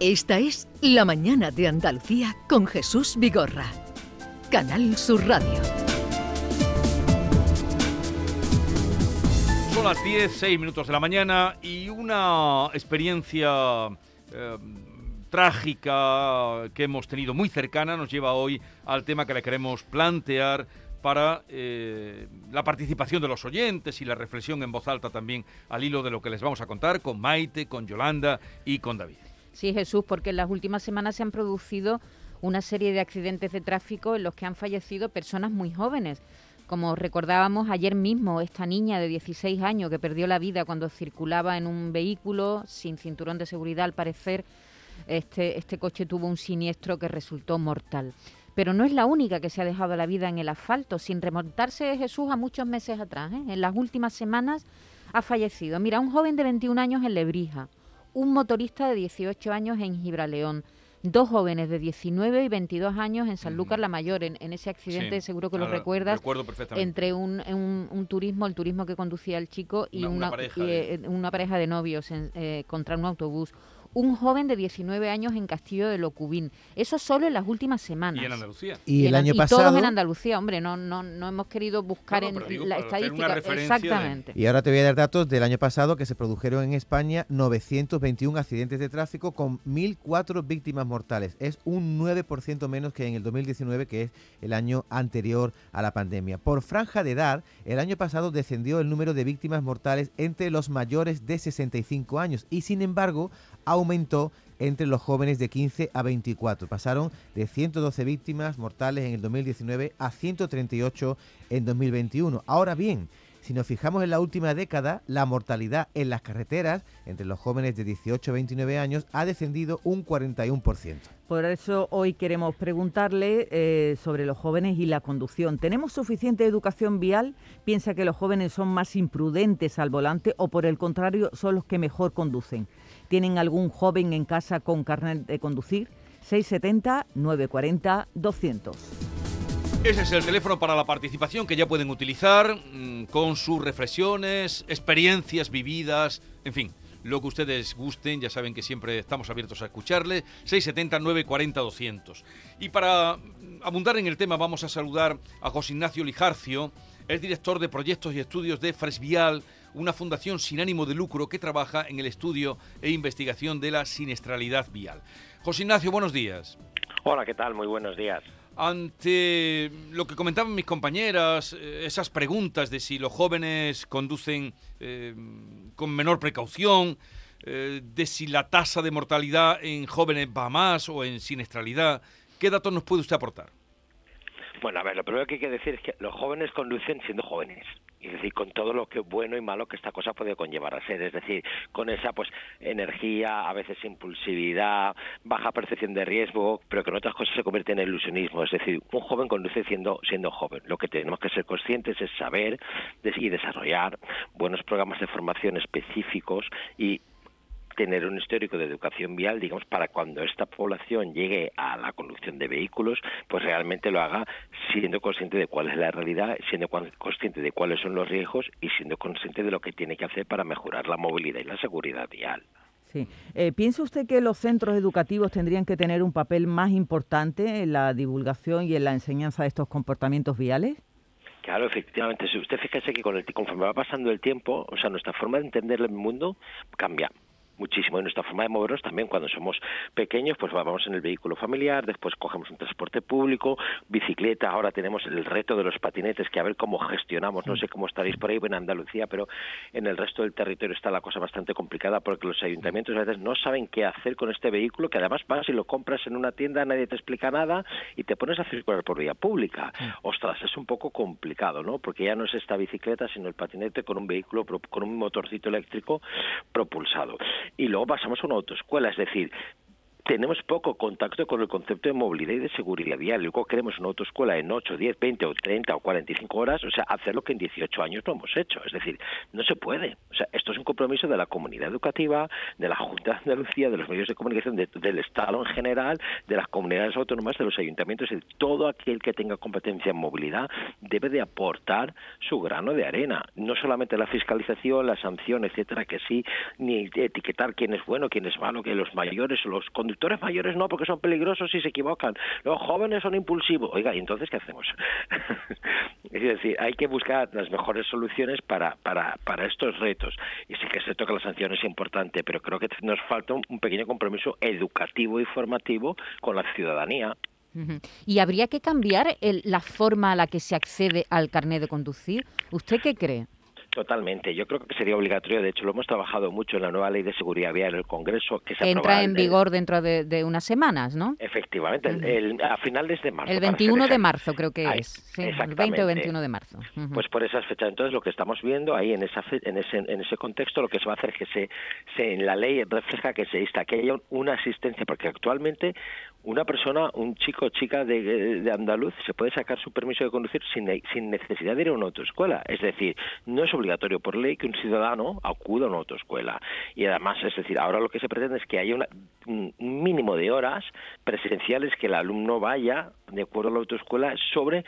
Esta es La Mañana de Andalucía con Jesús Vigorra. Canal Sur Radio. Son las 10, 6 minutos de la mañana y una experiencia eh, trágica que hemos tenido muy cercana nos lleva hoy al tema que le queremos plantear para eh, la participación de los oyentes y la reflexión en voz alta también al hilo de lo que les vamos a contar con Maite, con Yolanda y con David. Sí, Jesús, porque en las últimas semanas se han producido una serie de accidentes de tráfico en los que han fallecido personas muy jóvenes. Como recordábamos ayer mismo, esta niña de 16 años que perdió la vida cuando circulaba en un vehículo sin cinturón de seguridad, al parecer, este, este coche tuvo un siniestro que resultó mortal pero no es la única que se ha dejado la vida en el asfalto, sin remontarse Jesús a muchos meses atrás. ¿eh? En las últimas semanas ha fallecido. Mira, un joven de 21 años en Lebrija, un motorista de 18 años en Gibraleón, dos jóvenes de 19 y 22 años en Sanlúcar la Mayor, en, ese accidente, seguro que lo recuerdas, entre un, turismo, el turismo que conducía el chico y una, pareja, de... una pareja de novios eh, contra un autobús un joven de 19 años en Castillo de Locubín. Eso solo en las últimas semanas. Y en Andalucía. Y, el año pasado. Todos en Andalucía, hombre, no, no, no hemos querido buscar en la estadística. Exactamente. Y ahora te voy a dar datos del año pasado que se produjeron en España 921 accidentes de tráfico con 1.004 víctimas mortales. Es un 9% menos que en el 2019, que es el año anterior a la pandemia. Por franja de edad, el año pasado descendió el número de víctimas mortales entre los mayores de 65 años y sin embargo aumentó entre los jóvenes de 15 a 24. Pasaron de 112 víctimas mortales en el 2019 a 138 en 2021. Ahora bien, si nos fijamos en la última década, la mortalidad en las carreteras entre los jóvenes de 18 a 29 años ha descendido un 41%. Por eso hoy queremos preguntarle eh, sobre los jóvenes y la conducción. ¿Tenemos suficiente educación vial? ¿Piensa que los jóvenes son más imprudentes al volante o por el contrario son los que mejor conducen? ¿Tienen algún joven en casa con carnet de conducir? 670 940 200. Ese es el teléfono para la participación que ya pueden utilizar mm, con sus reflexiones, experiencias vividas, en fin, lo que ustedes gusten, ya saben que siempre estamos abiertos a escucharle, 670 940 200. Y para abundar en el tema vamos a saludar a José Ignacio Lijarcio, es director de proyectos y estudios de Fresvial, una fundación sin ánimo de lucro que trabaja en el estudio e investigación de la siniestralidad vial. José Ignacio, buenos días. Hola, ¿qué tal? Muy buenos días ante lo que comentaban mis compañeras, eh, esas preguntas de si los jóvenes conducen eh, con menor precaución, eh, de si la tasa de mortalidad en jóvenes va más o en siniestralidad, ¿qué datos nos puede usted aportar? Bueno, a ver, lo primero que hay que decir es que los jóvenes conducen siendo jóvenes es decir, con todo lo que bueno y malo que esta cosa puede conllevar a ser, es decir, con esa pues energía, a veces impulsividad, baja percepción de riesgo, pero que en otras cosas se convierte en ilusionismo, es decir, un joven conduce siendo siendo joven. Lo que tenemos que ser conscientes es saber y desarrollar buenos programas de formación específicos y tener un histórico de educación vial, digamos, para cuando esta población llegue a la conducción de vehículos, pues realmente lo haga siendo consciente de cuál es la realidad, siendo consciente de cuáles son los riesgos y siendo consciente de lo que tiene que hacer para mejorar la movilidad y la seguridad vial. Sí. Eh, ¿Piensa usted que los centros educativos tendrían que tener un papel más importante en la divulgación y en la enseñanza de estos comportamientos viales? Claro, efectivamente. Si usted fíjese que con el, conforme va pasando el tiempo, o sea, nuestra forma de entender el mundo cambia muchísimo. Y nuestra forma de movernos también, cuando somos pequeños, pues vamos en el vehículo familiar, después cogemos un transporte público, bicicleta, ahora tenemos el reto de los patinetes, que a ver cómo gestionamos, no sé cómo estaréis por ahí en Andalucía, pero en el resto del territorio está la cosa bastante complicada porque los ayuntamientos a veces no saben qué hacer con este vehículo, que además vas y lo compras en una tienda, nadie te explica nada y te pones a circular por vía pública. Ostras, es un poco complicado, ¿no? Porque ya no es esta bicicleta, sino el patinete con un vehículo, con un motorcito eléctrico propulsado y luego pasamos a una autoescuela, es decir, tenemos poco contacto con el concepto de movilidad y de seguridad vial. Luego queremos una autoescuela en 8, 10, 20 o 30 o 45 horas, o sea, hacer lo que en 18 años no hemos hecho. Es decir, no se puede. O sea, esto es un compromiso de la comunidad educativa, de la Junta de Andalucía, de los medios de comunicación, del Estado en general, de las comunidades autónomas, de los ayuntamientos. Es todo aquel que tenga competencia en movilidad debe de aportar su grano de arena. No solamente la fiscalización, la sanción, etcétera, que sí, ni etiquetar quién es bueno, quién es malo, que los mayores o los conductores mayores no, porque son peligrosos y se equivocan. Los jóvenes son impulsivos. Oiga, ¿y entonces qué hacemos? es decir, hay que buscar las mejores soluciones para, para, para estos retos. Y sí que cierto que la sanción es importante, pero creo que nos falta un pequeño compromiso educativo y formativo con la ciudadanía. ¿Y habría que cambiar la forma a la que se accede al carnet de conducir? ¿Usted qué cree? Totalmente. Yo creo que sería obligatorio. De hecho, lo hemos trabajado mucho en la nueva ley de seguridad vial en el Congreso. que se Entra en vigor dentro de, unas semanas, ¿no? Efectivamente, a finales de marzo. El 21 de marzo creo que es. el 20 o 21 de marzo. Pues por esas fechas. Entonces, lo que estamos viendo ahí en, esa en, ese, en ese contexto, lo que se va a hacer es que se, se en la ley refleja que se insta que haya una asistencia, porque actualmente una persona, un chico o chica de, de, andaluz, se puede sacar su permiso de conducir sin, sin necesidad de ir a una autoescuela. Es decir, no es obligatorio por ley que un ciudadano acuda a una autoescuela. Y además, es decir, ahora lo que se pretende es que haya un mínimo de horas presenciales que el alumno vaya de acuerdo a la autoescuela, sobre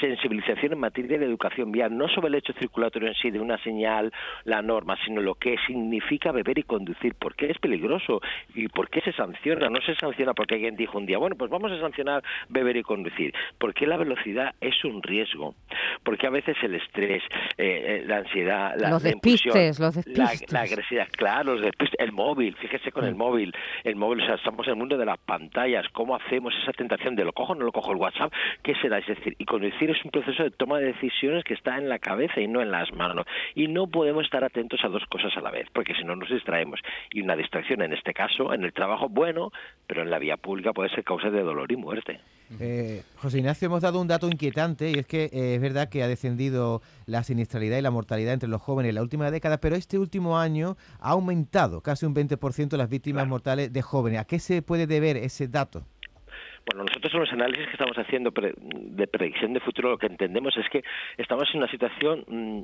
sensibilización en materia de educación vial, no sobre el hecho circulatorio en sí de una señal, la norma, sino lo que significa beber y conducir, por qué es peligroso y por qué se sanciona. No se sanciona porque alguien dijo un día, bueno, pues vamos a sancionar beber y conducir, porque la velocidad es un riesgo, porque a veces el estrés, eh, eh, la ansiedad, la, los despistes, los despistes. La, agresividad, claro, los despistes, el móvil, fíjese con el mm. móvil, el móvil, o sea, estamos en el mundo de las pantallas, ¿cómo hacemos esa tentación de lo cojo no lo cojo el WhatsApp, ¿qué será? Es decir, y conducir es un proceso de toma de decisiones que está en la cabeza y no en las manos. Y no podemos estar atentos a dos cosas a la vez, porque si no nos distraemos. Y una distracción, en este caso, en el trabajo, bueno, pero en la vía pública puede ser causa de dolor y muerte. Eh, José Ignacio, hemos dado un dato inquietante y es que eh, es verdad que ha descendido la siniestralidad y la mortalidad entre los jóvenes en la última década, pero este último año ha aumentado casi un 20% las víctimas mortales de jóvenes. ¿A qué se puede deber ese dato? Bueno, nosotros en los análisis que estamos haciendo de predicción de futuro lo que entendemos es que estamos en una situación mm,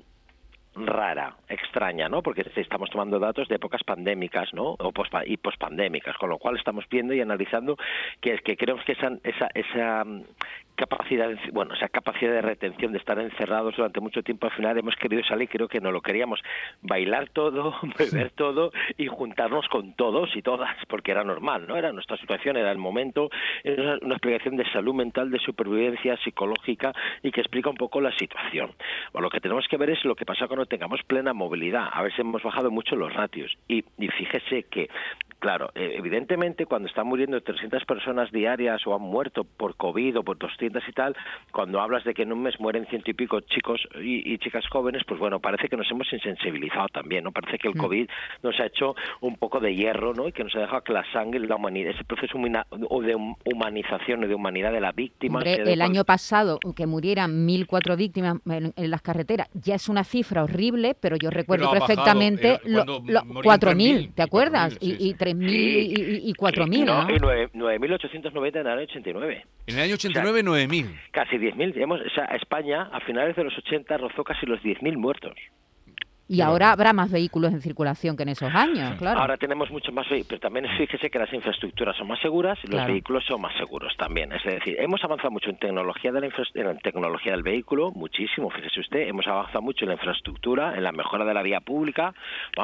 rara, extraña, ¿no? Porque estamos tomando datos de épocas pandémicas, ¿no? O y pospandémicas, con lo cual estamos viendo y analizando que que creemos que esa, esa, esa mm, capacidad, bueno, esa capacidad de retención de estar encerrados durante mucho tiempo, al final hemos querido salir, creo que no lo queríamos, bailar todo, beber todo y juntarnos con todos y todas, porque era normal, ¿no? Era nuestra situación, era el momento, era una explicación de salud mental, de supervivencia psicológica y que explica un poco la situación. Bueno, lo que tenemos que ver es lo que pasa cuando tengamos plena movilidad, a si hemos bajado mucho los ratios. Y, y fíjese que Claro, eh, evidentemente cuando están muriendo 300 personas diarias o han muerto por COVID o por 200 y tal, cuando hablas de que en un mes mueren ciento y pico chicos y, chicas jóvenes, pues bueno, parece que nos hemos insensibilizado también, ¿no? Parece que el mm. COVID nos ha hecho un poco de hierro, ¿no? Y que nos ha dejado que la sangre, la humanidad, ese proceso de humanización o de humanidad de la víctima. el año pasado que murieran 1.004 víctimas en, las carreteras ya es una cifra horrible, pero yo recuerdo perfectamente eh, lo, 4.000, ¿te acuerdas? y, y y, y, 4.000, ¿no? Y 9.890 en el año 89. En el año 89, 9.000. Casi 10.000. O sea, España a finales de los 80 rozó casi los 10.000 muertos. Y ahora habrá más vehículos en circulación que en esos años, claro. Ahora tenemos mucho más vehículos, pero también fíjese que las infraestructuras son más seguras y los vehículos son más seguros también. Es decir, hemos avanzado mucho en tecnología de la en tecnología del vehículo, muchísimo, fíjese usted, hemos avanzado mucho en la infraestructura, en la mejora de la vía pública,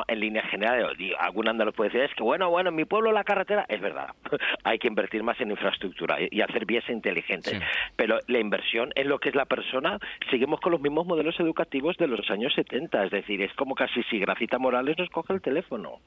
en línea general, algún andaluz puede decir, es que bueno, bueno, en mi pueblo la carretera, es verdad, hay que invertir más en infraestructura y hacer vías inteligentes, pero la inversión en lo que es la persona, seguimos con los mismos modelos educativos de los años 70, es decir, es como casi si Gracita Morales nos coge el teléfono.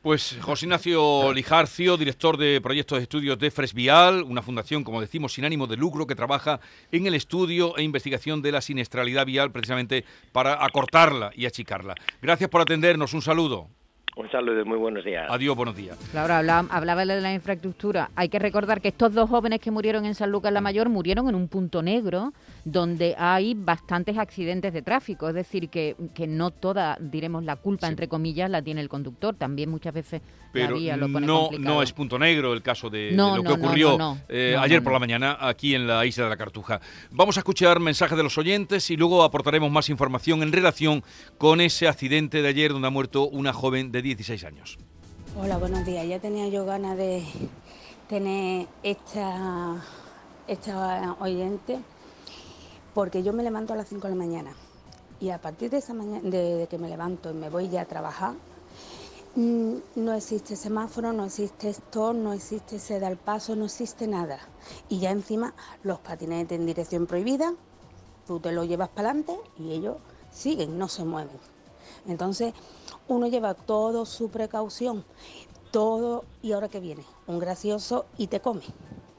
Pues José Ignacio Lijarcio, director de proyectos de estudios de Fresvial, una fundación, como decimos, sin ánimo de lucro que trabaja en el estudio e investigación de la siniestralidad vial precisamente para acortarla y achicarla. Gracias por atendernos, un saludo. Un saludo, muy buenos días. Adiós, buenos días. Claro, hablaba, hablaba de la infraestructura. Hay que recordar que estos dos jóvenes que murieron en San Lucas la Mayor murieron en un punto negro donde hay bastantes accidentes de tráfico. Es decir, que, que no toda, diremos, la culpa, Sí. entre comillas, la tiene el conductor. También muchas veces Pero la vía lo pone no, complicado. no es punto negro el caso de, de No, lo que no, no, ocurrió no, no. eh, No, ayer no, por la mañana aquí en la isla de la Cartuja. Vamos a escuchar mensajes de los oyentes y luego aportaremos más información en relación con ese accidente de ayer donde ha muerto una joven de 16 años. Hola, buenos días. Ya tenía yo ganas de tener esta, esta oyente porque yo me levanto a las 5 de la mañana y a partir de esa mañana, de, de que me levanto y me voy ya a trabajar, mm, no existe semáforo, no existe stop, no existe ceda al paso, no existe nada. Y ya encima los patinetes en dirección prohibida, tú te lo llevas para adelante y ellos siguen, no se mueven. Entonces, uno lleva todo su precaución, todo, y ahora que viene, un gracioso y te come,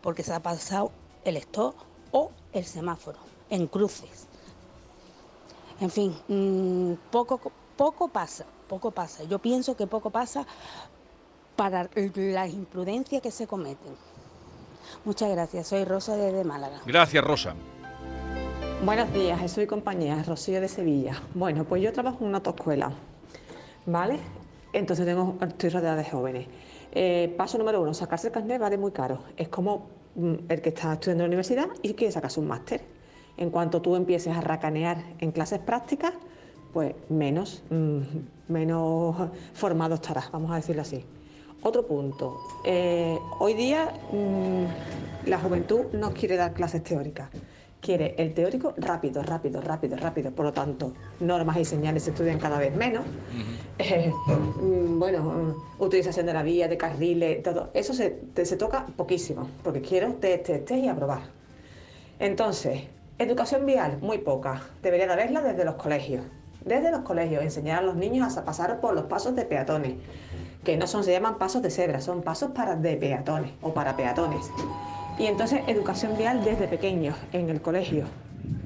porque se ha pasado el stop o el semáforo en cruces. En fin, mm, poco, poco pasa, poco pasa. Yo pienso que poco pasa para las imprudencias que se cometen. Muchas gracias, soy Rosa desde Málaga. Gracias, Rosa. Buenos días, Jesús y compañía, Rocío de Sevilla. Bueno, pues yo trabajo en una autoescuela, ¿vale? Entonces tengo, estoy rodeada de jóvenes. Eh, paso número uno, sacarse el carnet vale muy caro. Es como mm, el que está estudiando en la universidad y quiere sacarse un máster. En cuanto tú empieces a racanear en clases prácticas, pues menos, mm, menos formado estarás, vamos a decirlo así. Otro punto. eh, hoy día mm, la juventud no quiere dar clases teóricas. Quiere el teórico rápido, rápido, rápido, rápido. Por lo tanto, normas y señales se estudian cada vez menos. Eh, mm, bueno, mm, utilización de la vía, de carriles, todo. Eso se, te- se toca poquísimo, porque quiero test, test, test y aprobar. Entonces, educación vial, muy poca. Debería de haberla desde los colegios. Desde los colegios, enseñar a los niños a pasar por los pasos de peatones, que no son, se llaman pasos de cebra, son pasos para de peatones o para peatones. Y entonces, educación vial desde pequeños, en el colegio,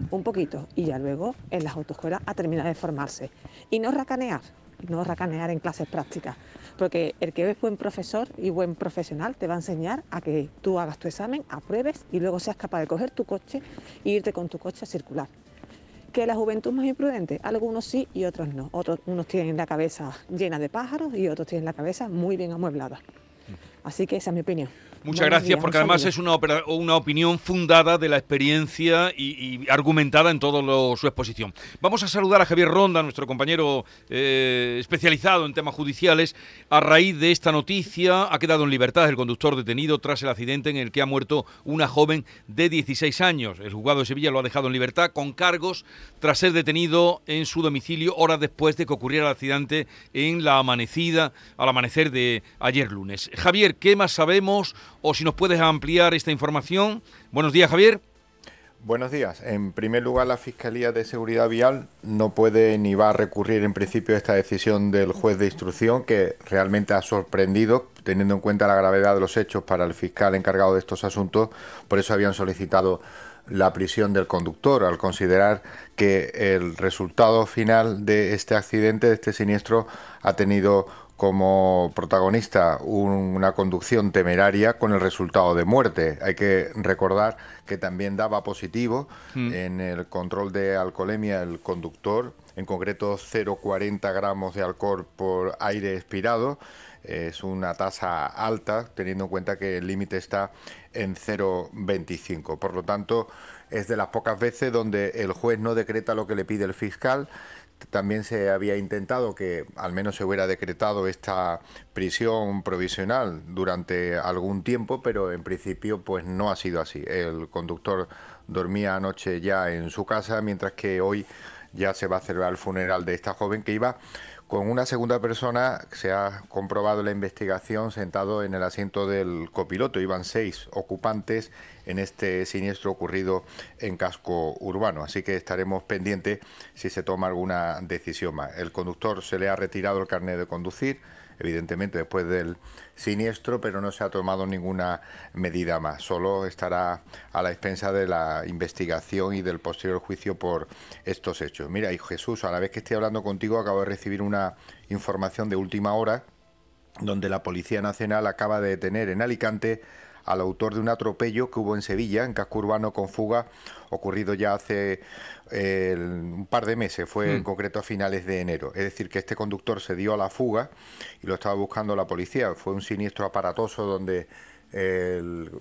un poquito, y ya luego en las autoescuelas a terminar de formarse. Y no racanear, no racanear en clases prácticas, porque el que es buen profesor y buen profesional te va a enseñar a que tú hagas tu examen, apruebes y luego seas capaz de coger tu coche e irte con tu coche a circular. Que la juventud es más imprudente, algunos sí y otros no. Otros, unos tienen la cabeza llena de pájaros y otros tienen la cabeza muy bien amueblada. Así que esa es mi opinión. Muchas gracias, porque además es una, una opinión fundada de la experiencia y, y argumentada en toda su exposición. Vamos a saludar a Javier Ronda, nuestro compañero eh, especializado en temas judiciales. A raíz de esta noticia, ha quedado en libertad el conductor detenido tras el accidente en el que ha muerto una joven de 16 años. El juzgado de Sevilla lo ha dejado en libertad con cargos tras ser detenido en su domicilio horas después de que ocurriera el accidente en la amanecida, al amanecer de ayer lunes. Javier, ¿qué más sabemos? O si nos puedes ampliar esta información. Buenos días, Javier. Buenos días. En primer lugar, la Fiscalía de Seguridad Vial no puede ni va a recurrir en principio a esta decisión del juez de instrucción que realmente ha sorprendido, teniendo en cuenta la gravedad de los hechos para el fiscal encargado de estos asuntos. Por eso habían solicitado la prisión del conductor, al considerar que el resultado final de este accidente, de este siniestro, ha tenido como protagonista un- una conducción temeraria con el resultado de muerte. Hay que recordar que también daba positivo en el control de alcoholemia el conductor, en concreto 0,40 gramos de alcohol por aire expirado. Es una tasa alta, teniendo en cuenta que el límite está en 0,25. Por lo tanto, es de las pocas veces donde el juez no decreta lo que le pide el fiscal. También se había intentado que al menos se hubiera decretado esta prisión provisional durante algún tiempo, pero en principio pues no ha sido así. El conductor dormía anoche ya en su casa, mientras que hoy ya se va a celebrar el funeral de esta joven que iba con una segunda persona, se ha comprobado la investigación, sentado en el asiento del copiloto. Iban seis ocupantes en este siniestro ocurrido en casco urbano. Así que estaremos pendientes si se toma alguna decisión más. El conductor se le ha retirado el carnet de conducir, evidentemente después del siniestro, pero no se ha tomado ninguna medida más. Solo estará a la expensa de la investigación y del posterior juicio por estos hechos. Mira, y Jesús, a la vez que estoy hablando contigo, acabo de recibir una información de última hora donde la Policía Nacional acaba de detener en Alicante al autor de un atropello que hubo en Sevilla, en casco urbano con fuga, ocurrido ya hace un par de meses, fue en mm. concreto a finales de enero. Es decir, que este conductor se dio a la fuga y lo estaba buscando la policía. Fue un siniestro aparatoso donde el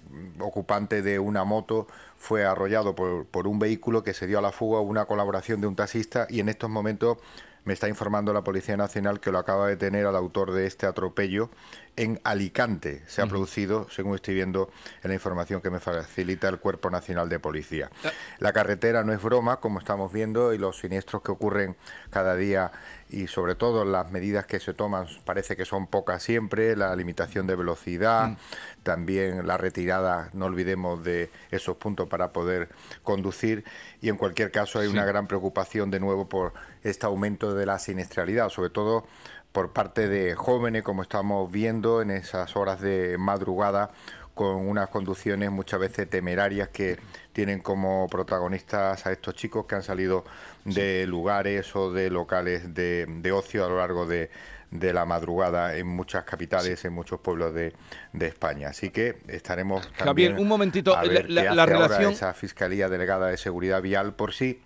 ocupante de una moto fue arrollado por, por un vehículo que se dio a la fuga, una colaboración de un taxista y en estos momentos me está informando la Policía Nacional que lo acaba de tener al autor de este atropello en Alicante. Se ha producido, según estoy viendo en la información que me facilita el Cuerpo Nacional de Policía. Ah. La carretera no es broma, como estamos viendo, y los siniestros que ocurren cada día y sobre todo las medidas que se toman parece que son pocas siempre, la limitación de velocidad, mm. también la retirada, no olvidemos de esos puntos para poder conducir y en cualquier caso hay una gran preocupación de nuevo por este aumento de la siniestralidad, sobre todo por parte de jóvenes, como estamos viendo en esas horas de madrugada, con unas conducciones muchas veces temerarias que tienen como protagonistas a estos chicos que han salido de lugares o de locales de, ocio a lo largo de, la madrugada en muchas capitales, en muchos pueblos de, España. Así que estaremos también Javier, un momentito, a ver la, la relación... esa Fiscalía Delegada de Seguridad Vial por sí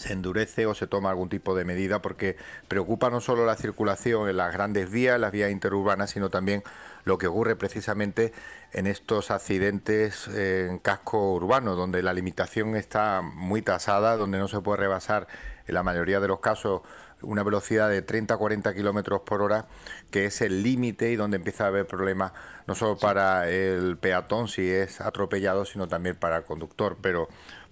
se endurece o se toma algún tipo de medida porque preocupa no solo la circulación en las grandes vías, las vías interurbanas, sino también lo que ocurre precisamente en estos accidentes en casco urbano, donde la limitación está muy tasada, donde no se puede rebasar en la mayoría de los casos una velocidad de 30 a 40 kilómetros por hora, que es el límite y donde empieza a haber problemas no solo para el peatón si es atropellado, sino también para el conductor. Pero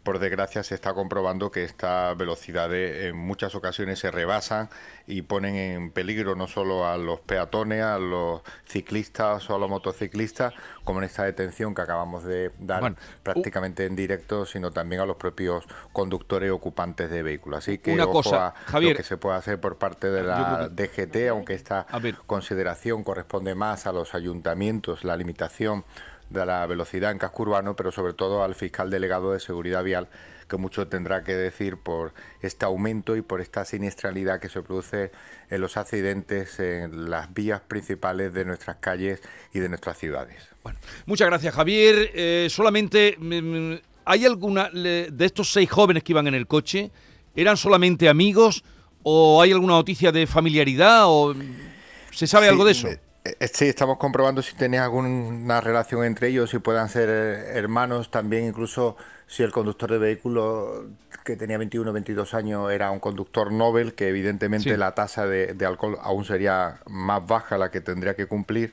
por desgracia se está comprobando que estas velocidades en muchas ocasiones se rebasan y ponen en peligro no solo a los peatones, a los ciclistas o a los motociclistas, como en esta detención que acabamos de dar prácticamente en directo, sino también a los propios conductores ocupantes de vehículos. Así que Una cosa, Javier, lo que se puede hacer por parte de la DGT, aunque esta consideración corresponde más a los ayuntamientos, la limitación de la velocidad en casco urbano, pero sobre todo al fiscal delegado de seguridad vial, que mucho tendrá que decir por este aumento y por esta siniestralidad que se produce en los accidentes en las vías principales de nuestras calles y de nuestras ciudades. Bueno, muchas gracias Javier. Eh, solamente, mm, mm, ¿hay alguna de estos seis jóvenes que iban en el coche? ¿Eran solamente amigos o hay alguna noticia de familiaridad o se sabe algo de eso? Eh, sí, estamos comprobando si tiene alguna relación entre ellos, si puedan ser eh, hermanos, también incluso si el conductor de vehículo que tenía 21 o 22 años era un conductor Nobel, que evidentemente la tasa de, alcohol aún sería más baja la que tendría que cumplir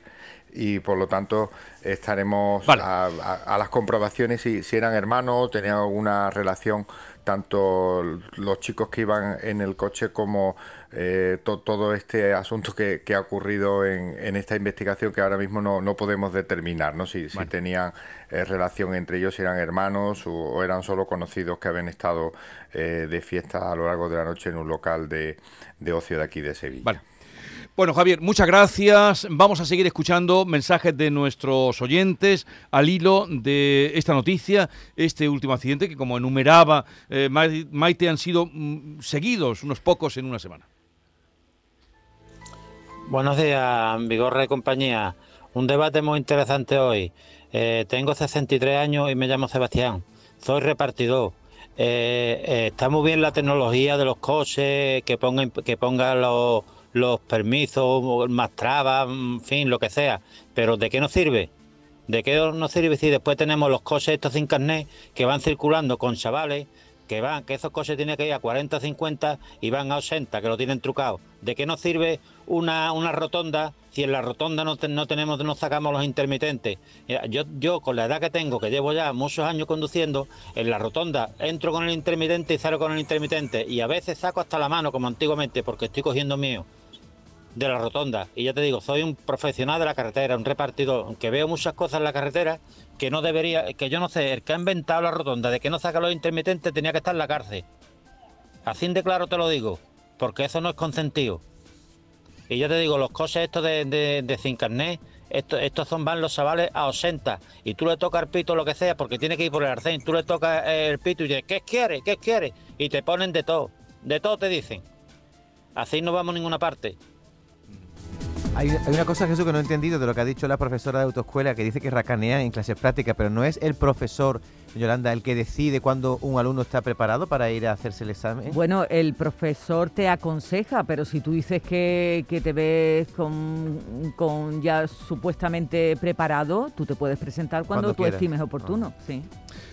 y por lo tanto estaremos a, las comprobaciones si, si eran hermanos, tenían alguna relación tanto los chicos que iban en el coche como eh, todo este asunto que, ha ocurrido en, esta investigación que ahora mismo no, podemos determinar, ¿no? Si, tenían eh, relación entre ellos, si eran hermanos o, eran solo conocidos que habían estado eh, de fiesta a lo largo de la noche en un local de, de ocio de aquí de Sevilla. Bueno, Javier, muchas gracias. Vamos a seguir escuchando mensajes de nuestros oyentes al hilo de esta noticia, este último accidente que, como enumeraba eh, Maite, han sido mm, seguidos unos pocos en una semana. Buenos días, Vigorra y compañía. Un debate muy interesante hoy. Eh, tengo 63 años y me llamo Sebastián. Soy repartidor. Eh, está muy bien la tecnología de los coches, que pongan que ponga los los permisos, más trabas, en fin, lo que sea. Pero ¿de qué nos sirve? ¿De qué nos sirve si después tenemos los coches estos sin carnet que van circulando con chavales que van, que esos coches tienen que ir a 40, 50 y van a 80, que lo tienen trucado. ¿De qué nos sirve una, una rotonda si en la rotonda no, no tenemos, no sacamos los intermitentes? Yo, yo con la edad que tengo, que llevo ya muchos años conduciendo, en la rotonda entro con el intermitente y salgo con el intermitente y a veces saco hasta la mano como antiguamente porque estoy cogiendo mío de la rotonda. Y ya te digo, soy un profesional de la carretera, un repartidor, que veo muchas cosas en la carretera que no debería, que yo no sé, el que ha inventado la rotonda de que no saca los intermitentes tenía que estar en la cárcel. Así de claro te lo digo, porque eso no es consentido. Y yo te digo, los coches estos de, de, de sin estos, son van los chavales a 80 y tú le tocas el pito lo que sea porque tiene que ir por el arcén, tú le tocas el pito y dices, ¿qué quiere? ¿Qué quiere? Y te ponen de todo, de todo te dicen. Así no vamos a ninguna parte. Hay, hay una cosa, Jesús, que no he entendido de lo que ha dicho la profesora de autoescuela, que dice que racanean en clases prácticas, pero no es el profesor, Yolanda, el que decide cuando un alumno está preparado para ir a hacerse el examen. Bueno, el profesor te aconseja, pero si tú dices que, que te ves con, con ya supuestamente preparado, tú te puedes presentar cuando, Cuando tú quieras. estimes oportuno. Sí.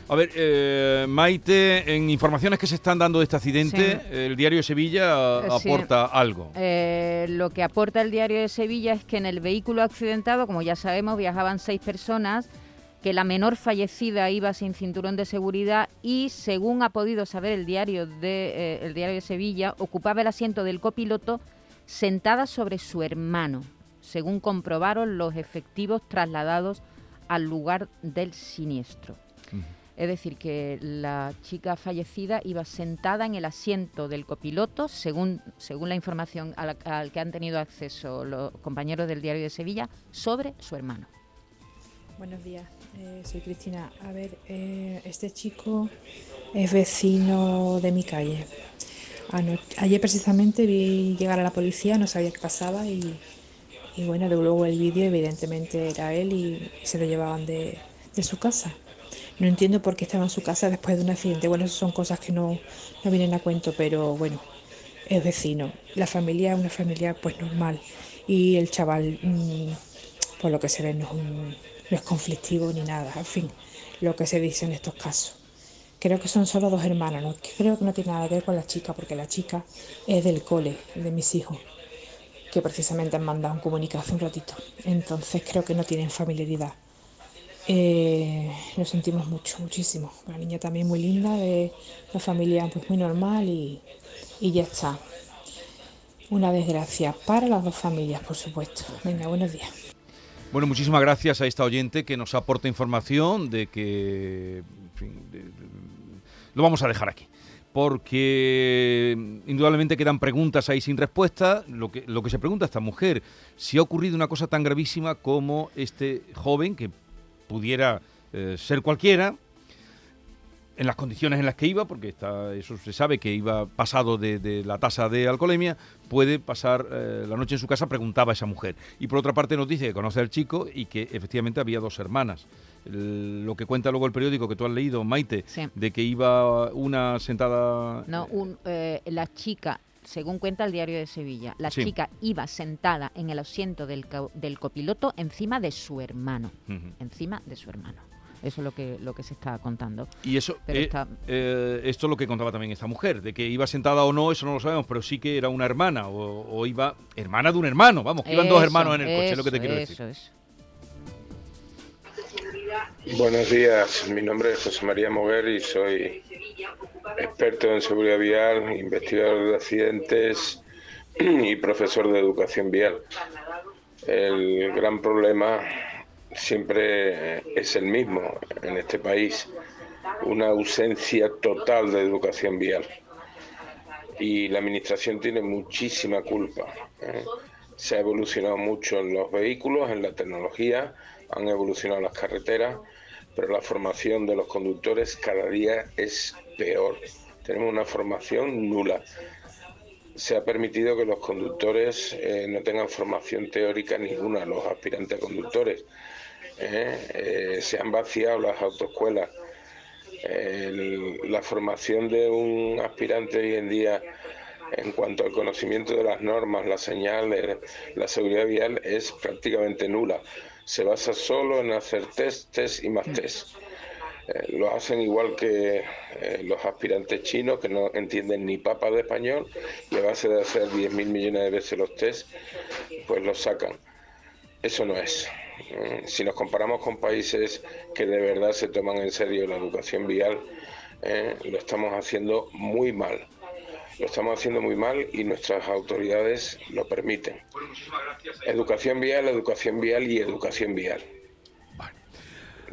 A ver, eh, Maite, en informaciones que se están dando de este accidente, Sí. el diario de Sevilla Eh, sí. aporta algo. Eh, lo que aporta el diario de Sevilla es que en el vehículo accidentado, como ya sabemos, viajaban seis personas, que la menor fallecida iba sin cinturón de seguridad y, según ha podido saber el diario de, eh, el diario de Sevilla, ocupaba el asiento del copiloto sentada sobre su hermano, según comprobaron los efectivos trasladados al lugar del siniestro. Es decir, que la chica fallecida iba sentada en el asiento del copiloto, según, según la información al, al que han tenido acceso los compañeros del diario de Sevilla, sobre su hermano. Buenos días, eh, soy Cristina. A ver, eh, este chico es vecino de mi calle. Ayer precisamente vi llegar a la policía, no sabía qué pasaba y, y bueno, luego el vídeo evidentemente era él y se lo llevaban de, de su casa. No entiendo por qué estaba en su casa después de un accidente. Bueno, eso son cosas que no, no vienen a cuento, pero bueno, es vecino. La familia es una familia pues normal y el chaval, mm, por lo que se ve, no es, un- no es conflictivo ni nada. En fin, lo que se dice en estos casos. Creo que son solo dos hermanos, ¿no? creo que no tiene nada que ver con la chica, porque la chica es del cole, de mis hijos, que precisamente han mandado un comunicado hace un ratito. Entonces creo que no tienen familiaridad. Eh, lo sentimos mucho, muchísimo. La niña también muy linda, de una familia pues muy normal y, y ya está. Una desgracia para las dos familias, por supuesto. Venga, buenos días. Bueno, muchísimas gracias a esta oyente que nos aporta información de que... en fin, lo vamos a dejar aquí. Porque mm, indudablemente quedan preguntas ahí sin respuesta. Lo que, lo que se pregunta esta mujer, si ha ocurrido una cosa tan gravísima como este joven, que pudiera eh, ser cualquiera, en las condiciones en las que iba, porque está, eso se sabe que iba pasado de, de la tasa de alcoholemia, puede pasar eh, la noche en su casa, preguntaba esa mujer. Y por otra parte nos dice que conoce al chico y que efectivamente había dos hermanas. El- lo que cuenta luego el periódico que tú has leído, Maite, Sí. de que iba una sentada... No, un- eh, la chica, según cuenta el diario de Sevilla, la Sí. chica iba sentada en el asiento del, co- del copiloto encima de su hermano. Encima de su hermano. Eso es lo que, lo que se está contando. Y eso, eh, está- eh, esto es lo que contaba también esta mujer, de que iba sentada o no, eso no lo sabemos, pero sí que era una hermana, o, o iba hermana de un hermano, vamos, que iban dos hermanos en el coche, es lo que te eso, quiero decir. eso, eso. Buenos días, mi nombre es José María Moguer y soy experto en seguridad vial, investigador de accidentes y profesor de educación vial. El gran problema siempre es el mismo en este país, una ausencia total de educación vial. Y la Administración tiene muchísima culpa. ¿eh? Se ha evolucionado mucho en los vehículos, en la tecnología, han evolucionado las carreteras, pero la formación de los conductores cada día es peor. Tenemos una formación nula. Se ha permitido que los conductores eh, no tengan formación teórica ninguna, los aspirantes a conductores. ¿eh? Eh, se han vaciado las autoescuelas. El- la formación de un aspirante hoy en día en cuanto al conocimiento de las normas, las señales, la seguridad vial es prácticamente nula. Se basa solo en hacer test, test y más test. Eh, lo hacen igual que eh, los aspirantes chinos que no entienden ni papa de español y a base de hacer 10.000 millones de veces los test, pues los sacan. Eso no es. Mm, Si nos comparamos con países que de verdad se toman en serio la educación vial, eh, lo estamos haciendo muy mal. Lo estamos haciendo muy mal y nuestras autoridades lo permiten. Educación vial, educación vial y educación vial.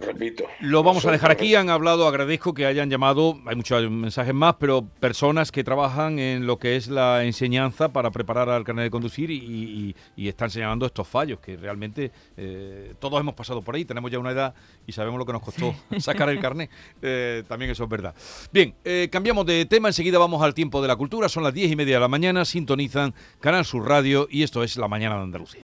Repito. Lo vamos a dejar aquí. Han hablado, agradezco que hayan llamado. Hay muchos mensajes más, pero personas que trabajan en lo que es la enseñanza para preparar al carnet de conducir y, y- y están señalando estos fallos que realmente eh, todos hemos pasado por ahí. Tenemos ya una edad y sabemos lo que nos costó sacar el carnet. Eh, también eso es verdad. Bien, eh, cambiamos de tema. Enseguida vamos al tiempo de la cultura. Son las diez y media de la mañana. Sintonizan Canal Sur Radio y esto es La Mañana de Andalucía.